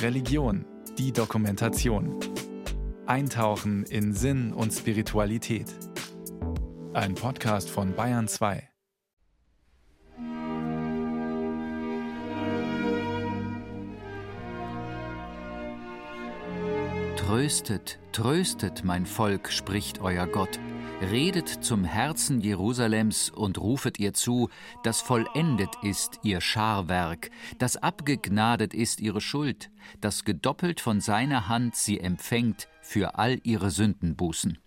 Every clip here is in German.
Religion, die Dokumentation. Eintauchen in Sinn und Spiritualität. Ein Podcast von Bayern 2. Tröstet, tröstet, mein Volk, spricht euer Gott. Redet zum Herzen Jerusalems und rufet ihr zu, dass vollendet ist ihr Scharwerk, dass abgegnadet ist ihre Schuld, dass gedoppelt von seiner Hand sie empfängt für all ihre Sündenbußen.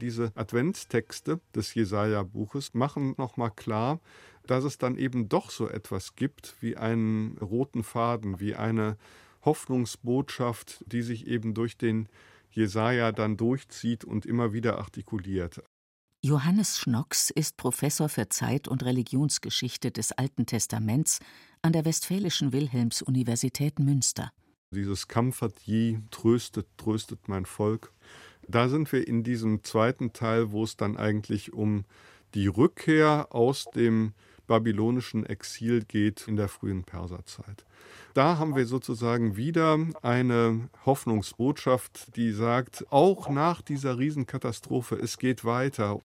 Diese Adventstexte des Jesaja-Buches machen nochmal klar, dass es dann eben doch so etwas gibt wie einen roten Faden, wie eine Hoffnungsbotschaft, die sich eben durch den Jesaja dann durchzieht und immer wieder artikuliert. Johannes Schnocks ist Professor für Zeit- und Religionsgeschichte des Alten Testaments an der Westfälischen Wilhelms-Universität Münster. Dieses Comfort ye, tröstet, tröstet mein Volk, da sind wir in diesem zweiten Teil, wo es dann eigentlich um die Rückkehr aus dem babylonischen Exil geht in der frühen Perserzeit. Da haben wir sozusagen wieder eine Hoffnungsbotschaft, die sagt, auch nach dieser Riesenkatastrophe, es geht weiter.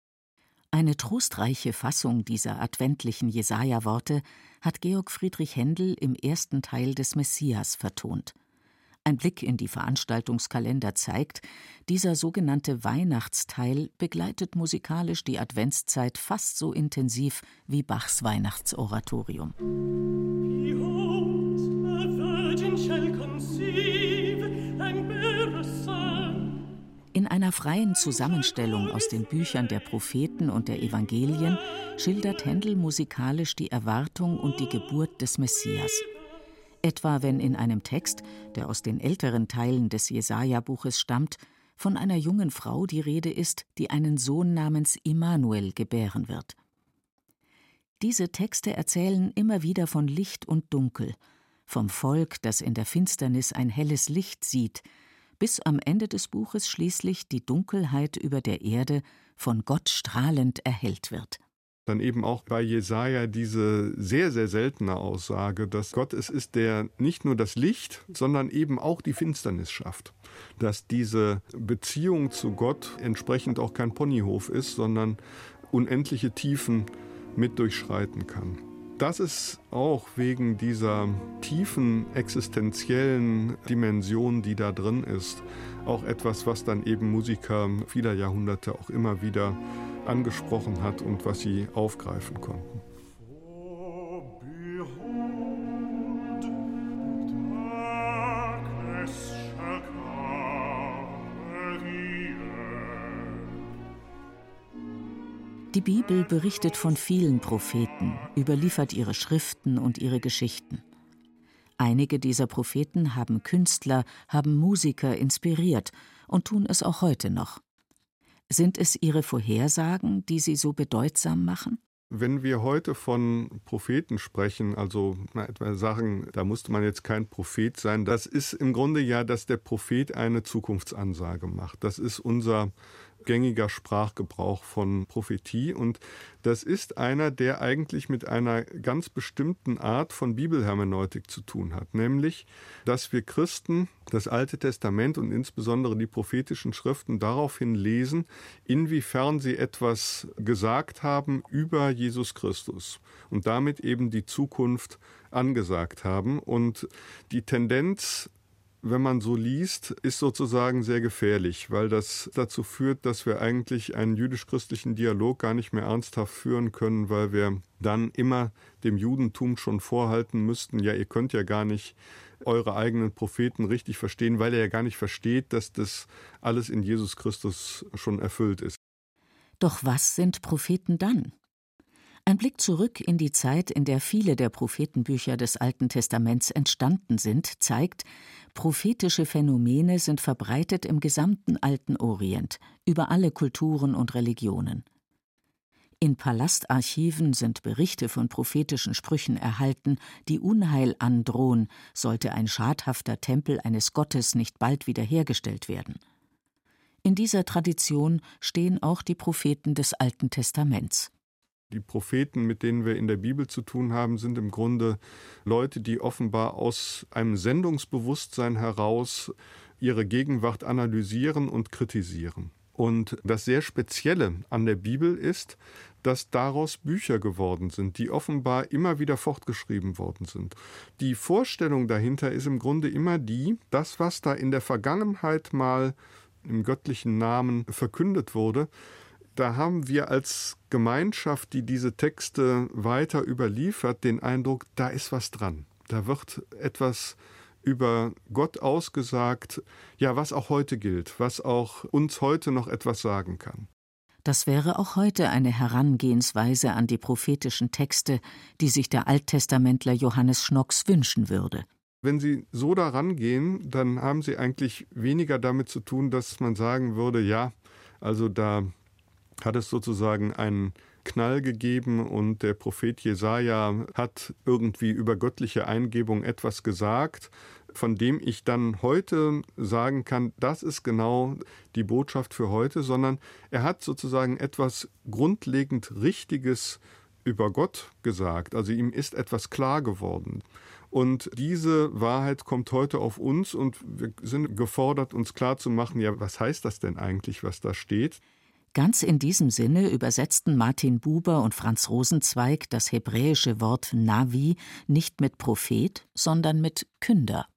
Eine trostreiche Fassung dieser adventlichen Jesaja-Worte hat Georg Friedrich Händel im ersten Teil des Messias vertont. Ein Blick in die Veranstaltungskalender zeigt, dieser sogenannte Weihnachtsteil begleitet musikalisch die Adventszeit fast so intensiv wie Bachs Weihnachtsoratorium. In einer freien Zusammenstellung aus den Büchern der Propheten und der Evangelien schildert Händel musikalisch die Erwartung und die Geburt des Messias etwa wenn in einem Text, der aus den älteren Teilen des Jesaja-Buches stammt, von einer jungen Frau die Rede ist, die einen Sohn namens Immanuel gebären wird. Diese Texte erzählen immer wieder von Licht und Dunkel, vom Volk, das in der Finsternis ein helles Licht sieht, bis am Ende des Buches schließlich die Dunkelheit über der Erde von Gott strahlend erhellt wird dann eben auch bei Jesaja diese sehr, sehr seltene Aussage, dass Gott es ist, der nicht nur das Licht, sondern eben auch die Finsternis schafft. Dass diese Beziehung zu Gott entsprechend auch kein Ponyhof ist, sondern unendliche Tiefen mit durchschreiten kann. Das ist auch wegen dieser tiefen existenziellen Dimension, die da drin ist, auch etwas, was dann eben Musiker vieler Jahrhunderte auch immer wieder angesprochen hat und was sie aufgreifen konnten. Die Bibel berichtet von vielen Propheten, überliefert ihre Schriften und ihre Geschichten. Einige dieser Propheten haben Künstler, haben Musiker inspiriert und tun es auch heute noch. Sind es Ihre Vorhersagen, die Sie so bedeutsam machen? Wenn wir heute von Propheten sprechen, also etwa sagen, da musste man jetzt kein Prophet sein, das ist im Grunde ja, dass der Prophet eine Zukunftsansage macht. Das ist unser gängiger Sprachgebrauch von Prophetie und das ist einer, der eigentlich mit einer ganz bestimmten Art von Bibelhermeneutik zu tun hat, nämlich, dass wir Christen das Alte Testament und insbesondere die prophetischen Schriften daraufhin lesen, inwiefern sie etwas gesagt haben über Jesus Christus und damit eben die Zukunft angesagt haben. Und die Tendenz wenn man so liest, ist sozusagen sehr gefährlich, weil das dazu führt, dass wir eigentlich einen jüdisch-christlichen Dialog gar nicht mehr ernsthaft führen können, weil wir dann immer dem Judentum schon vorhalten müssten, ja, ihr könnt ja gar nicht eure eigenen Propheten richtig verstehen, weil er ja gar nicht versteht, dass das alles in Jesus Christus schon erfüllt ist. Doch was sind Propheten dann? Ein Blick zurück in die Zeit, in der viele der Prophetenbücher des Alten Testaments entstanden sind, zeigt, prophetische Phänomene sind verbreitet im gesamten alten Orient, über alle Kulturen und Religionen. In Palastarchiven sind Berichte von prophetischen Sprüchen erhalten, die Unheil androhen, sollte ein schadhafter Tempel eines Gottes nicht bald wiederhergestellt werden. In dieser Tradition stehen auch die Propheten des Alten Testaments. Die Propheten, mit denen wir in der Bibel zu tun haben, sind im Grunde Leute, die offenbar aus einem Sendungsbewusstsein heraus ihre Gegenwart analysieren und kritisieren. Und das sehr Spezielle an der Bibel ist, dass daraus Bücher geworden sind, die offenbar immer wieder fortgeschrieben worden sind. Die Vorstellung dahinter ist im Grunde immer die, das, was da in der Vergangenheit mal im göttlichen Namen verkündet wurde, da haben wir als Gemeinschaft, die diese Texte weiter überliefert, den Eindruck, da ist was dran. Da wird etwas über Gott ausgesagt, ja, was auch heute gilt, was auch uns heute noch etwas sagen kann. Das wäre auch heute eine Herangehensweise an die prophetischen Texte, die sich der Alttestamentler Johannes Schnocks wünschen würde. Wenn Sie so daran gehen, dann haben Sie eigentlich weniger damit zu tun, dass man sagen würde, ja, also da hat es sozusagen einen Knall gegeben und der Prophet Jesaja hat irgendwie über göttliche Eingebung etwas gesagt, von dem ich dann heute sagen kann, das ist genau die Botschaft für heute, sondern er hat sozusagen etwas grundlegend Richtiges über Gott gesagt. Also ihm ist etwas klar geworden. Und diese Wahrheit kommt heute auf uns und wir sind gefordert, uns klar zu machen, ja, was heißt das denn eigentlich, was da steht? Ganz in diesem Sinne übersetzten Martin Buber und Franz Rosenzweig das hebräische Wort Navi nicht mit Prophet, sondern mit Künder.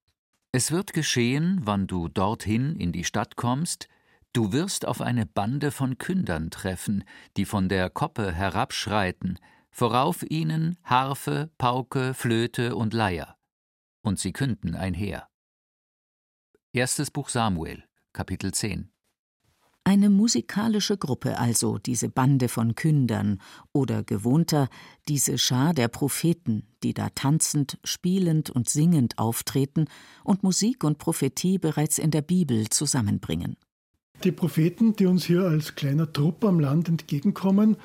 Es wird geschehen, wann du dorthin in die Stadt kommst, du wirst auf eine Bande von Kündern treffen, die von der Koppe herabschreiten, vorauf ihnen Harfe, Pauke, Flöte und Leier. Und sie künden einher. Erstes Buch Samuel, Kapitel 10 eine musikalische Gruppe also, diese Bande von Kündern oder gewohnter diese Schar der Propheten, die da tanzend, spielend und singend auftreten und Musik und Prophetie bereits in der Bibel zusammenbringen. Die Propheten, die uns hier als kleiner Trupp am Land entgegenkommen,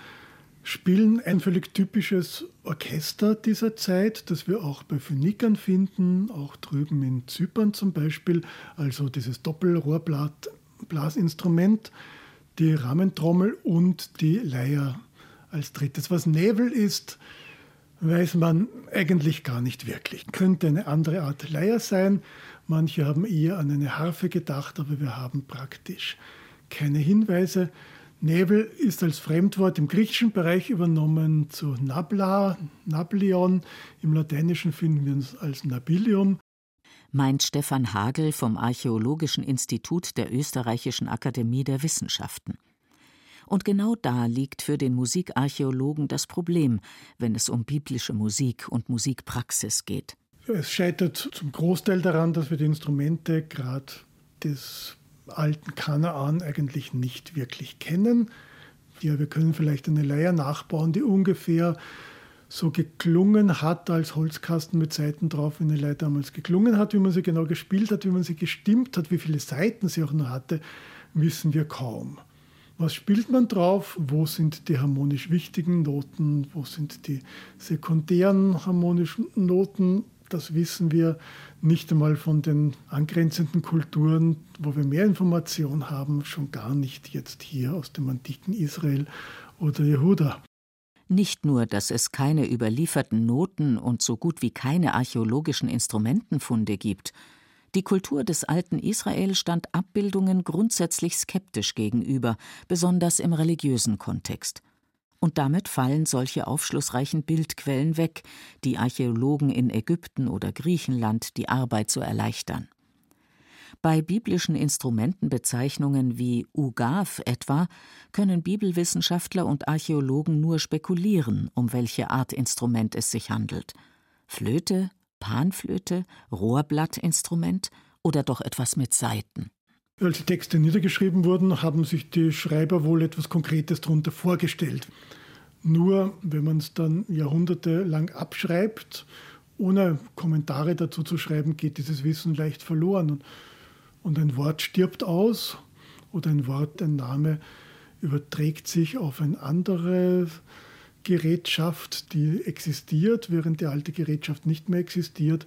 spielen ein völlig typisches Orchester dieser Zeit, das wir auch bei Phönikern finden, auch drüben in Zypern zum Beispiel, also dieses Doppelrohrblatt Blasinstrument, die Rahmentrommel und die Leier als drittes. Was Nebel ist, weiß man eigentlich gar nicht wirklich. Könnte eine andere Art Leier sein. Manche haben eher an eine Harfe gedacht, aber wir haben praktisch keine Hinweise. Nebel ist als Fremdwort im griechischen Bereich übernommen zu Nabla, Nablion. Im Lateinischen finden wir es als Nabilium meint Stefan Hagel vom Archäologischen Institut der Österreichischen Akademie der Wissenschaften. Und genau da liegt für den Musikarchäologen das Problem, wenn es um biblische Musik und Musikpraxis geht. Es scheitert zum Großteil daran, dass wir die Instrumente gerade des alten Kanaan eigentlich nicht wirklich kennen. Ja, wir können vielleicht eine Leier nachbauen, die ungefähr so geklungen hat als Holzkasten mit Seiten drauf, wie eine Leiter damals geklungen hat, wie man sie genau gespielt hat, wie man sie gestimmt hat, wie viele Seiten sie auch nur hatte, wissen wir kaum. Was spielt man drauf? Wo sind die harmonisch wichtigen Noten? Wo sind die sekundären harmonischen Noten? Das wissen wir nicht einmal von den angrenzenden Kulturen, wo wir mehr Informationen haben, schon gar nicht jetzt hier aus dem antiken Israel oder Jehuda. Nicht nur, dass es keine überlieferten Noten und so gut wie keine archäologischen Instrumentenfunde gibt, die Kultur des alten Israel stand Abbildungen grundsätzlich skeptisch gegenüber, besonders im religiösen Kontext. Und damit fallen solche aufschlussreichen Bildquellen weg, die Archäologen in Ägypten oder Griechenland die Arbeit zu erleichtern. Bei biblischen Instrumentenbezeichnungen wie Ugav etwa können Bibelwissenschaftler und Archäologen nur spekulieren, um welche Art Instrument es sich handelt. Flöte, Panflöte, Rohrblattinstrument oder doch etwas mit Saiten. Als die Texte niedergeschrieben wurden, haben sich die Schreiber wohl etwas Konkretes darunter vorgestellt. Nur wenn man es dann jahrhundertelang abschreibt, ohne Kommentare dazu zu schreiben, geht dieses Wissen leicht verloren. Und und ein Wort stirbt aus oder ein Wort, ein Name überträgt sich auf eine andere Gerätschaft, die existiert, während die alte Gerätschaft nicht mehr existiert.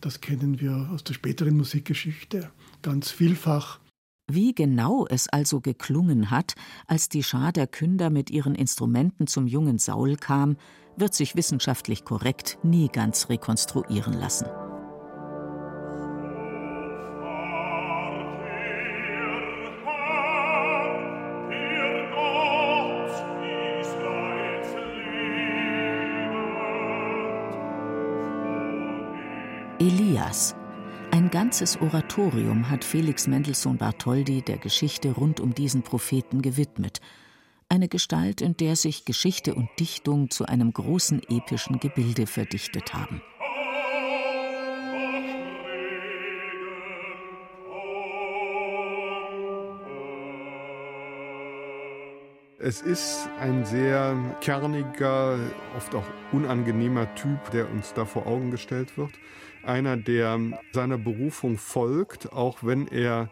Das kennen wir aus der späteren Musikgeschichte ganz vielfach. Wie genau es also geklungen hat, als die Schar der Künder mit ihren Instrumenten zum jungen Saul kam, wird sich wissenschaftlich korrekt nie ganz rekonstruieren lassen. Elias. Ein ganzes Oratorium hat Felix Mendelssohn Bartholdy der Geschichte rund um diesen Propheten gewidmet. Eine Gestalt, in der sich Geschichte und Dichtung zu einem großen epischen Gebilde verdichtet haben. Es ist ein sehr kerniger, oft auch unangenehmer Typ, der uns da vor Augen gestellt wird. Einer, der seiner Berufung folgt, auch wenn er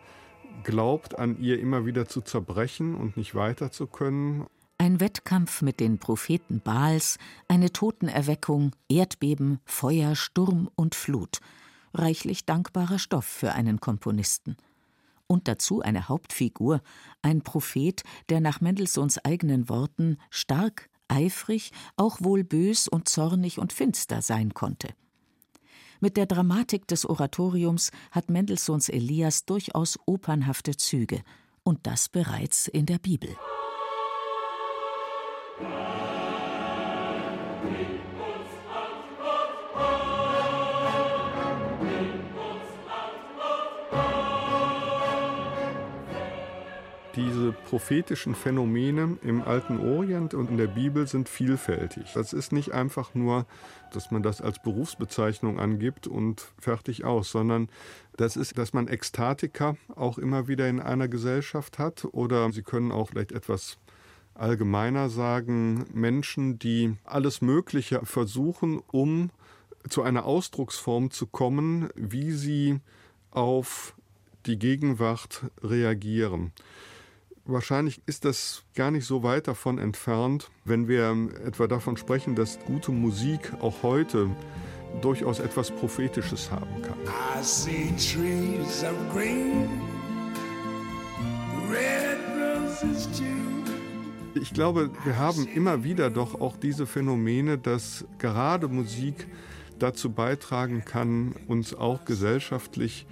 glaubt, an ihr immer wieder zu zerbrechen und nicht weiter zu können. Ein Wettkampf mit den Propheten Baals, eine Totenerweckung, Erdbeben, Feuer, Sturm und Flut. Reichlich dankbarer Stoff für einen Komponisten und dazu eine Hauptfigur, ein Prophet, der nach Mendelssohns eigenen Worten stark, eifrig, auch wohl bös und zornig und finster sein konnte. Mit der Dramatik des Oratoriums hat Mendelssohns Elias durchaus opernhafte Züge, und das bereits in der Bibel. Diese prophetischen Phänomene im alten Orient und in der Bibel sind vielfältig. Das ist nicht einfach nur, dass man das als Berufsbezeichnung angibt und fertig aus, sondern das ist, dass man Ekstatiker auch immer wieder in einer Gesellschaft hat oder sie können auch vielleicht etwas allgemeiner sagen, Menschen, die alles Mögliche versuchen, um zu einer Ausdrucksform zu kommen, wie sie auf die Gegenwart reagieren. Wahrscheinlich ist das gar nicht so weit davon entfernt, wenn wir etwa davon sprechen, dass gute Musik auch heute durchaus etwas Prophetisches haben kann. Ich glaube, wir haben immer wieder doch auch diese Phänomene, dass gerade Musik dazu beitragen kann, uns auch gesellschaftlich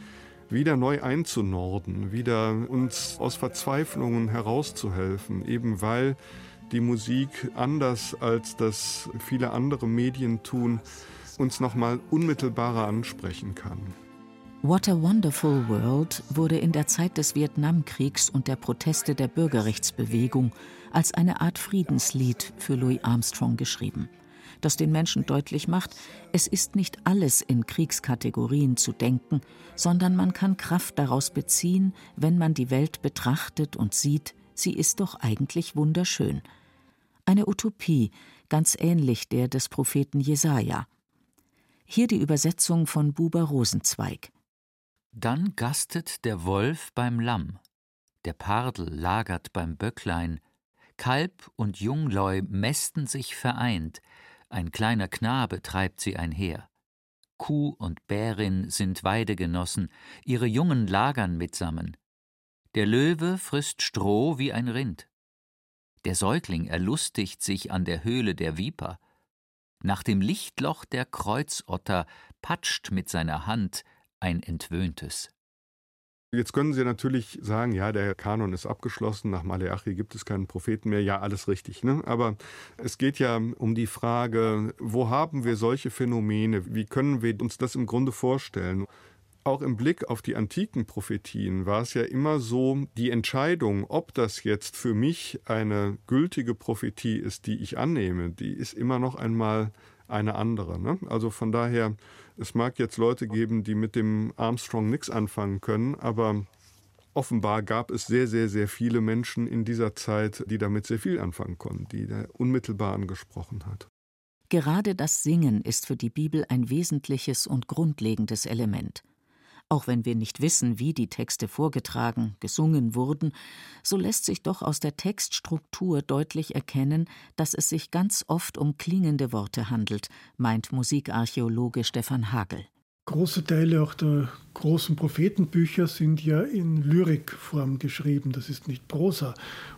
wieder neu einzunorden, wieder uns aus Verzweiflungen herauszuhelfen, eben weil die Musik anders als das viele andere Medien tun, uns nochmal unmittelbarer ansprechen kann. What a Wonderful World wurde in der Zeit des Vietnamkriegs und der Proteste der Bürgerrechtsbewegung als eine Art Friedenslied für Louis Armstrong geschrieben das den Menschen deutlich macht, es ist nicht alles in Kriegskategorien zu denken, sondern man kann Kraft daraus beziehen, wenn man die Welt betrachtet und sieht, sie ist doch eigentlich wunderschön. Eine Utopie, ganz ähnlich der des Propheten Jesaja. Hier die Übersetzung von Buber Rosenzweig. Dann gastet der Wolf beim Lamm, der Pardel lagert beim Böcklein, Kalb und Jungleu mästen sich vereint, ein kleiner Knabe treibt sie einher. Kuh und Bärin sind Weidegenossen, ihre Jungen lagern mitsammen. Der Löwe frisst Stroh wie ein Rind. Der Säugling erlustigt sich an der Höhle der Viper. Nach dem Lichtloch der Kreuzotter patscht mit seiner Hand ein Entwöhntes. Jetzt können Sie natürlich sagen, ja, der Kanon ist abgeschlossen, nach Maleachi gibt es keinen Propheten mehr. Ja, alles richtig. Ne? Aber es geht ja um die Frage, wo haben wir solche Phänomene? Wie können wir uns das im Grunde vorstellen? Auch im Blick auf die antiken Prophetien war es ja immer so, die Entscheidung, ob das jetzt für mich eine gültige Prophetie ist, die ich annehme, die ist immer noch einmal eine andere. Ne? Also von daher es mag jetzt Leute geben, die mit dem Armstrong nichts anfangen können, aber offenbar gab es sehr, sehr, sehr viele Menschen in dieser Zeit, die damit sehr viel anfangen konnten, die er unmittelbar angesprochen hat. Gerade das Singen ist für die Bibel ein wesentliches und grundlegendes Element. Auch wenn wir nicht wissen, wie die Texte vorgetragen, gesungen wurden, so lässt sich doch aus der Textstruktur deutlich erkennen, dass es sich ganz oft um klingende Worte handelt, meint Musikarchäologe Stefan Hagel. Große Teile auch der großen Prophetenbücher sind ja in Lyrikform geschrieben, das ist nicht Prosa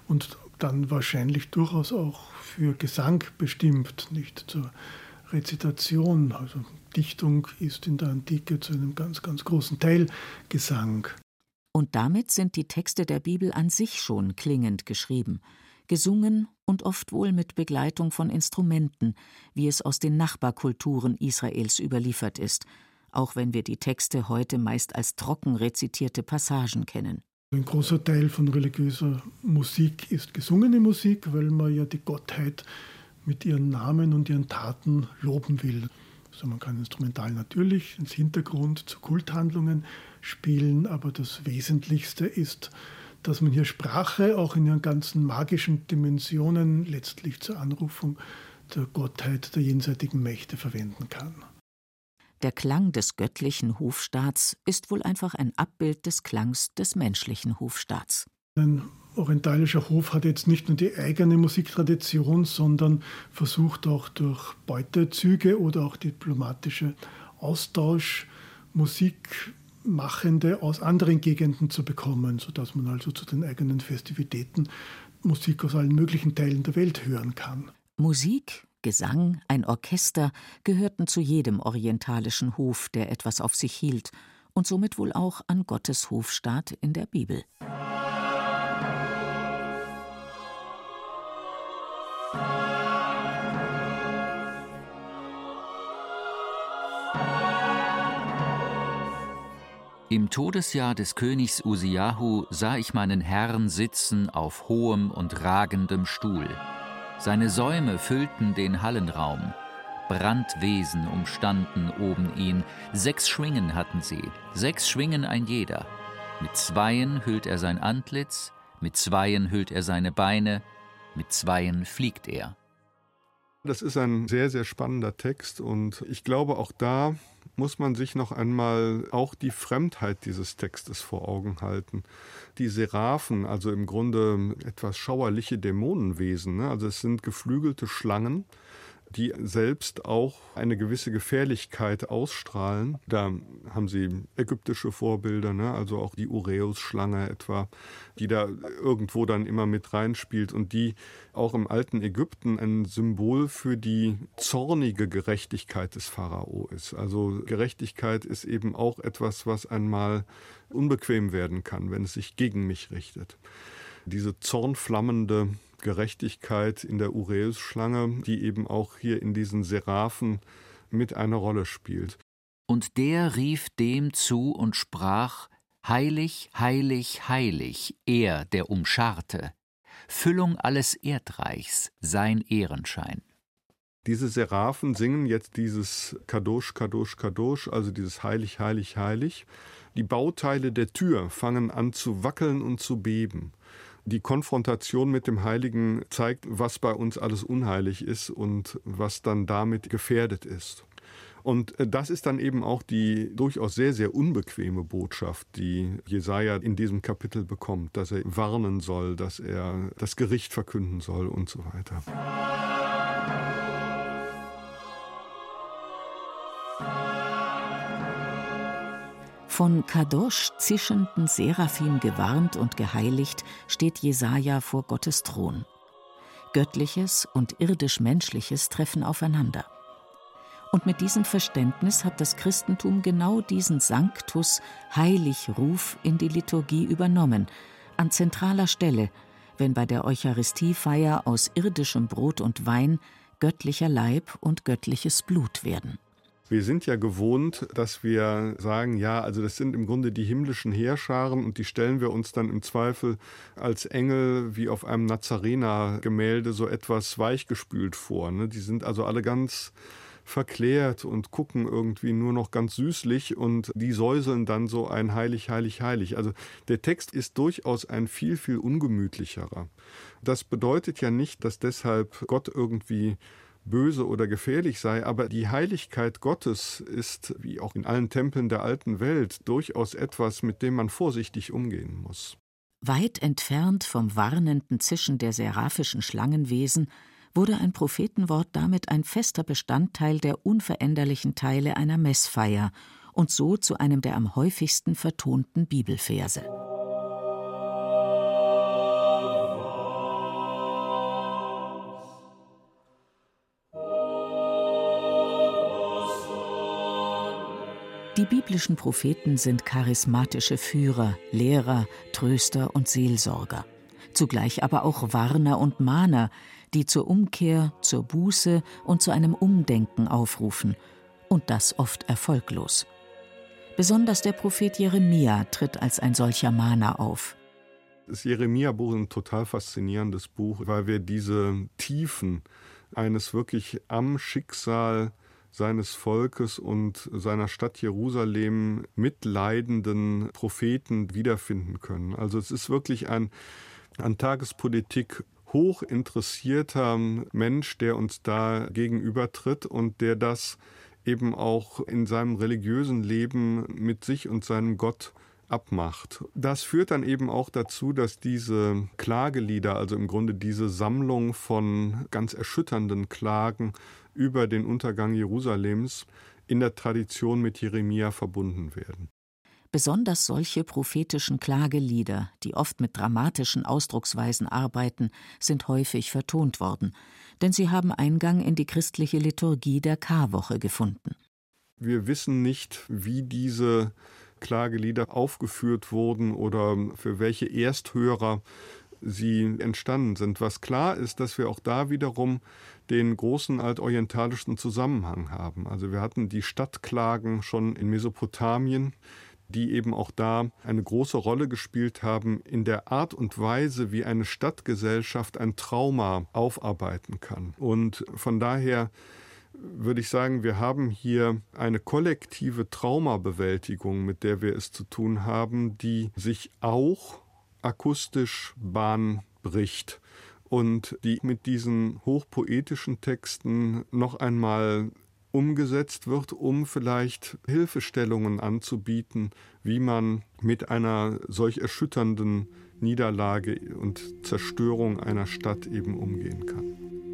und dann wahrscheinlich durchaus auch für Gesang bestimmt, nicht zur Rezitation. Also Dichtung ist in der Antike zu einem ganz, ganz großen Teil Gesang. Und damit sind die Texte der Bibel an sich schon klingend geschrieben, gesungen und oft wohl mit Begleitung von Instrumenten, wie es aus den Nachbarkulturen Israels überliefert ist, auch wenn wir die Texte heute meist als trocken rezitierte Passagen kennen. Ein großer Teil von religiöser Musik ist gesungene Musik, weil man ja die Gottheit mit ihren Namen und ihren Taten loben will. Also man kann instrumental natürlich ins Hintergrund zu Kulthandlungen spielen, aber das Wesentlichste ist, dass man hier Sprache auch in ihren ganzen magischen Dimensionen letztlich zur Anrufung der Gottheit der jenseitigen Mächte verwenden kann. Der Klang des göttlichen Hofstaats ist wohl einfach ein Abbild des Klangs des menschlichen Hofstaats. Ein orientalischer Hof hat jetzt nicht nur die eigene Musiktradition, sondern versucht auch durch Beutezüge oder auch diplomatische Austausch Musikmachende aus anderen Gegenden zu bekommen, sodass man also zu den eigenen Festivitäten Musik aus allen möglichen Teilen der Welt hören kann. Musik, Gesang, ein Orchester gehörten zu jedem orientalischen Hof, der etwas auf sich hielt, und somit wohl auch an Gottes Hofstaat in der Bibel. Im Todesjahr des Königs Usiahu sah ich meinen Herrn sitzen auf hohem und ragendem Stuhl. Seine Säume füllten den Hallenraum. Brandwesen umstanden oben ihn, sechs Schwingen hatten sie, sechs Schwingen ein jeder. Mit zweien hüllt er sein Antlitz, mit zweien hüllt er seine Beine, mit zweien fliegt er. Das ist ein sehr, sehr spannender Text und ich glaube, auch da muss man sich noch einmal auch die Fremdheit dieses Textes vor Augen halten. Die Seraphen, also im Grunde etwas schauerliche Dämonenwesen, ne? also es sind geflügelte Schlangen, die selbst auch eine gewisse Gefährlichkeit ausstrahlen. Da haben sie ägyptische Vorbilder, ne? also auch die Ureus-Schlange etwa, die da irgendwo dann immer mit reinspielt und die auch im alten Ägypten ein Symbol für die zornige Gerechtigkeit des Pharao ist. Also Gerechtigkeit ist eben auch etwas, was einmal unbequem werden kann, wenn es sich gegen mich richtet. Diese zornflammende Gerechtigkeit in der Ureus-Schlange, die eben auch hier in diesen Seraphen mit eine Rolle spielt. Und der rief dem zu und sprach: Heilig, heilig, heilig, er, der umscharte, Füllung alles Erdreichs, sein Ehrenschein. Diese Seraphen singen jetzt dieses Kadosh, Kadosh, Kadosh, also dieses Heilig, Heilig, Heilig. Die Bauteile der Tür fangen an zu wackeln und zu beben die Konfrontation mit dem Heiligen zeigt, was bei uns alles unheilig ist und was dann damit gefährdet ist. Und äh, das ist dann eben auch die durchaus sehr, sehr unbequeme Botschaft, die Jesaja in diesem Kapitel bekommt, dass er warnen soll, dass er das Gericht verkünden soll und so weiter. Von Kadosh zischenden Seraphim gewarnt und geheiligt steht Jesaja vor Gottes Thron. Göttliches und irdisch-menschliches treffen aufeinander. Und mit diesem Verständnis hat das Christentum genau diesen Sanctus, Heiligruf in die Liturgie übernommen, an zentraler Stelle, wenn bei der Eucharistiefeier aus irdischem Brot und Wein göttlicher Leib und göttliches Blut werden. Wir sind ja gewohnt, dass wir sagen, ja, also das sind im Grunde die himmlischen Heerscharen und die stellen wir uns dann im Zweifel als Engel wie auf einem Nazarener-Gemälde so etwas weichgespült vor. Ne? Die sind also alle ganz verklärt und gucken irgendwie nur noch ganz süßlich und die säuseln dann so ein heilig, heilig, heilig. Also der Text ist durchaus ein viel, viel ungemütlicherer. Das bedeutet ja nicht, dass deshalb Gott irgendwie böse oder gefährlich sei, aber die Heiligkeit Gottes ist, wie auch in allen Tempeln der alten Welt, durchaus etwas, mit dem man vorsichtig umgehen muss. Weit entfernt vom warnenden Zischen der seraphischen Schlangenwesen wurde ein Prophetenwort damit ein fester Bestandteil der unveränderlichen Teile einer Messfeier und so zu einem der am häufigsten vertonten Bibelverse. Die biblischen Propheten sind charismatische Führer, Lehrer, Tröster und Seelsorger, zugleich aber auch Warner und Mahner, die zur Umkehr, zur Buße und zu einem Umdenken aufrufen, und das oft erfolglos. Besonders der Prophet Jeremia tritt als ein solcher Mahner auf. Das Jeremia-Buch ist ein total faszinierendes Buch, weil wir diese Tiefen eines wirklich am Schicksal seines Volkes und seiner Stadt Jerusalem mitleidenden Propheten wiederfinden können. Also es ist wirklich ein an Tagespolitik hoch interessierter Mensch, der uns da gegenübertritt und der das eben auch in seinem religiösen Leben mit sich und seinem Gott abmacht. Das führt dann eben auch dazu, dass diese Klagelieder, also im Grunde diese Sammlung von ganz erschütternden Klagen über den Untergang Jerusalems in der Tradition mit Jeremia verbunden werden. Besonders solche prophetischen Klagelieder, die oft mit dramatischen Ausdrucksweisen arbeiten, sind häufig vertont worden, denn sie haben Eingang in die christliche Liturgie der Karwoche gefunden. Wir wissen nicht, wie diese Klagelieder aufgeführt wurden oder für welche Ersthörer sie entstanden sind. Was klar ist, dass wir auch da wiederum den großen altorientalischen Zusammenhang haben. Also wir hatten die Stadtklagen schon in Mesopotamien, die eben auch da eine große Rolle gespielt haben in der Art und Weise, wie eine Stadtgesellschaft ein Trauma aufarbeiten kann. Und von daher würde ich sagen, wir haben hier eine kollektive Traumabewältigung, mit der wir es zu tun haben, die sich auch akustisch Bahn bricht und die mit diesen hochpoetischen Texten noch einmal umgesetzt wird, um vielleicht Hilfestellungen anzubieten, wie man mit einer solch erschütternden Niederlage und Zerstörung einer Stadt eben umgehen kann.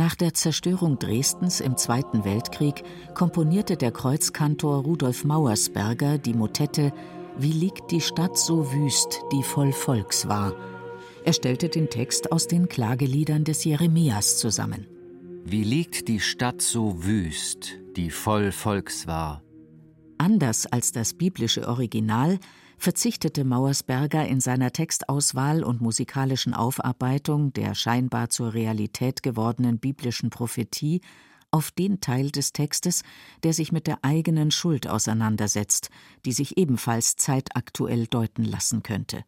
Nach der Zerstörung Dresdens im Zweiten Weltkrieg komponierte der Kreuzkantor Rudolf Mauersberger die Motette Wie liegt die Stadt so wüst, die voll Volks war. Er stellte den Text aus den Klageliedern des Jeremias zusammen. Wie liegt die Stadt so wüst, die voll Volks war. Anders als das biblische Original verzichtete Mauersberger in seiner Textauswahl und musikalischen Aufarbeitung der scheinbar zur Realität gewordenen biblischen Prophetie auf den Teil des Textes, der sich mit der eigenen Schuld auseinandersetzt, die sich ebenfalls zeitaktuell deuten lassen könnte.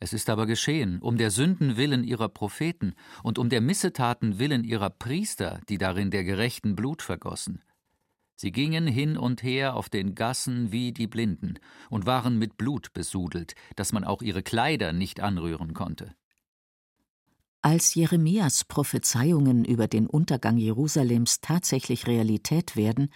Es ist aber geschehen, um der Sünden willen ihrer Propheten und um der Missetaten willen ihrer Priester, die darin der Gerechten Blut vergossen. Sie gingen hin und her auf den Gassen wie die Blinden und waren mit Blut besudelt, dass man auch ihre Kleider nicht anrühren konnte. Als Jeremias Prophezeiungen über den Untergang Jerusalems tatsächlich Realität werden,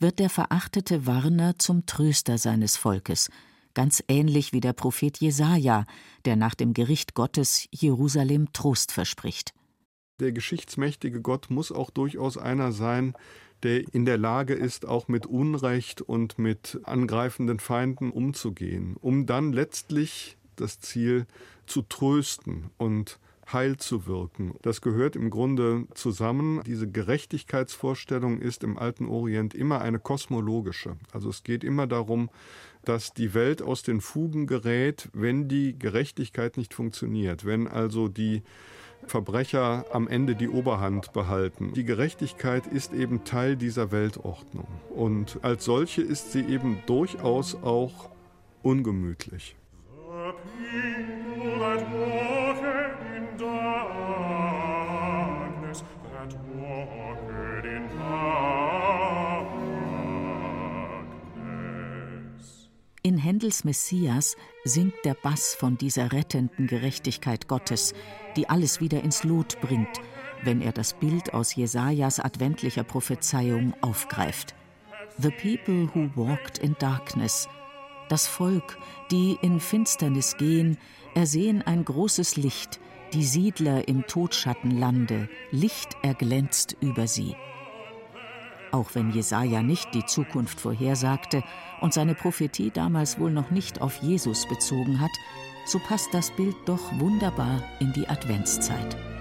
wird der verachtete Warner zum Tröster seines Volkes, ganz ähnlich wie der Prophet Jesaja, der nach dem Gericht Gottes Jerusalem Trost verspricht. Der geschichtsmächtige Gott muss auch durchaus einer sein, der in der Lage ist, auch mit Unrecht und mit angreifenden Feinden umzugehen, um dann letztlich das Ziel zu trösten und Heil zu wirken. Das gehört im Grunde zusammen. Diese Gerechtigkeitsvorstellung ist im alten Orient immer eine kosmologische. Also es geht immer darum, dass die Welt aus den Fugen gerät, wenn die Gerechtigkeit nicht funktioniert. Wenn also die Verbrecher am Ende die Oberhand behalten. Die Gerechtigkeit ist eben Teil dieser Weltordnung. Und als solche ist sie eben durchaus auch ungemütlich. In Händels Messias singt der Bass von dieser rettenden Gerechtigkeit Gottes, die alles wieder ins Lot bringt, wenn er das Bild aus Jesajas adventlicher Prophezeiung aufgreift. The people who walked in darkness. Das Volk, die in Finsternis gehen, ersehen ein großes Licht, die Siedler im Todschattenlande, Licht erglänzt über sie. Auch wenn Jesaja nicht die Zukunft vorhersagte und seine Prophetie damals wohl noch nicht auf Jesus bezogen hat, so passt das Bild doch wunderbar in die Adventszeit.